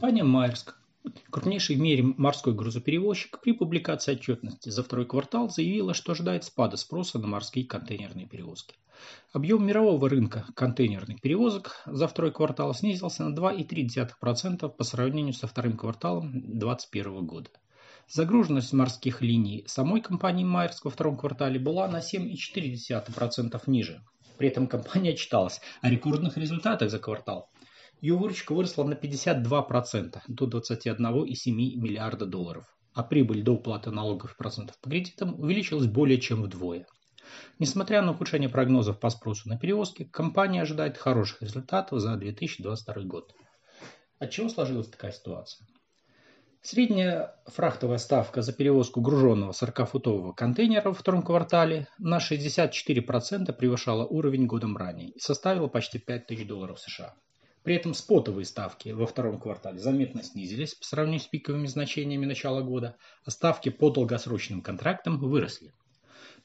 Компания Майерск, крупнейший в мире морской грузоперевозчик, при публикации отчетности за второй квартал заявила, что ожидает спада спроса на морские контейнерные перевозки. Объем мирового рынка контейнерных перевозок за второй квартал снизился на 2,3% по сравнению со вторым кварталом 2021 года. Загруженность морских линий самой компании Майерск во втором квартале была на 7,4% ниже. При этом компания отчиталась о рекордных результатах за квартал – ее выручка выросла на 52% до 21,7 миллиарда долларов, а прибыль до уплаты налогов и процентов по кредитам увеличилась более чем вдвое. Несмотря на ухудшение прогнозов по спросу на перевозки, компания ожидает хороших результатов за 2022 год. От чего сложилась такая ситуация? Средняя фрахтовая ставка за перевозку груженного 40-футового контейнера во втором квартале на 64% превышала уровень годом ранее и составила почти 5000 долларов США. При этом спотовые ставки во втором квартале заметно снизились по сравнению с пиковыми значениями начала года, а ставки по долгосрочным контрактам выросли.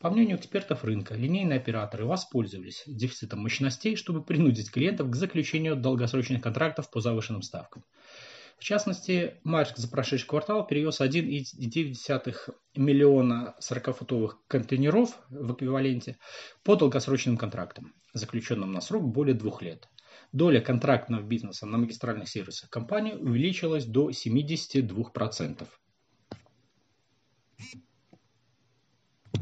По мнению экспертов рынка, линейные операторы воспользовались дефицитом мощностей, чтобы принудить клиентов к заключению долгосрочных контрактов по завышенным ставкам. В частности, Марк за прошедший квартал перевез 1,9 миллиона 40-футовых контейнеров в эквиваленте по долгосрочным контрактам, заключенным на срок более двух лет доля контрактного бизнеса на магистральных сервисах компании увеличилась до 72%.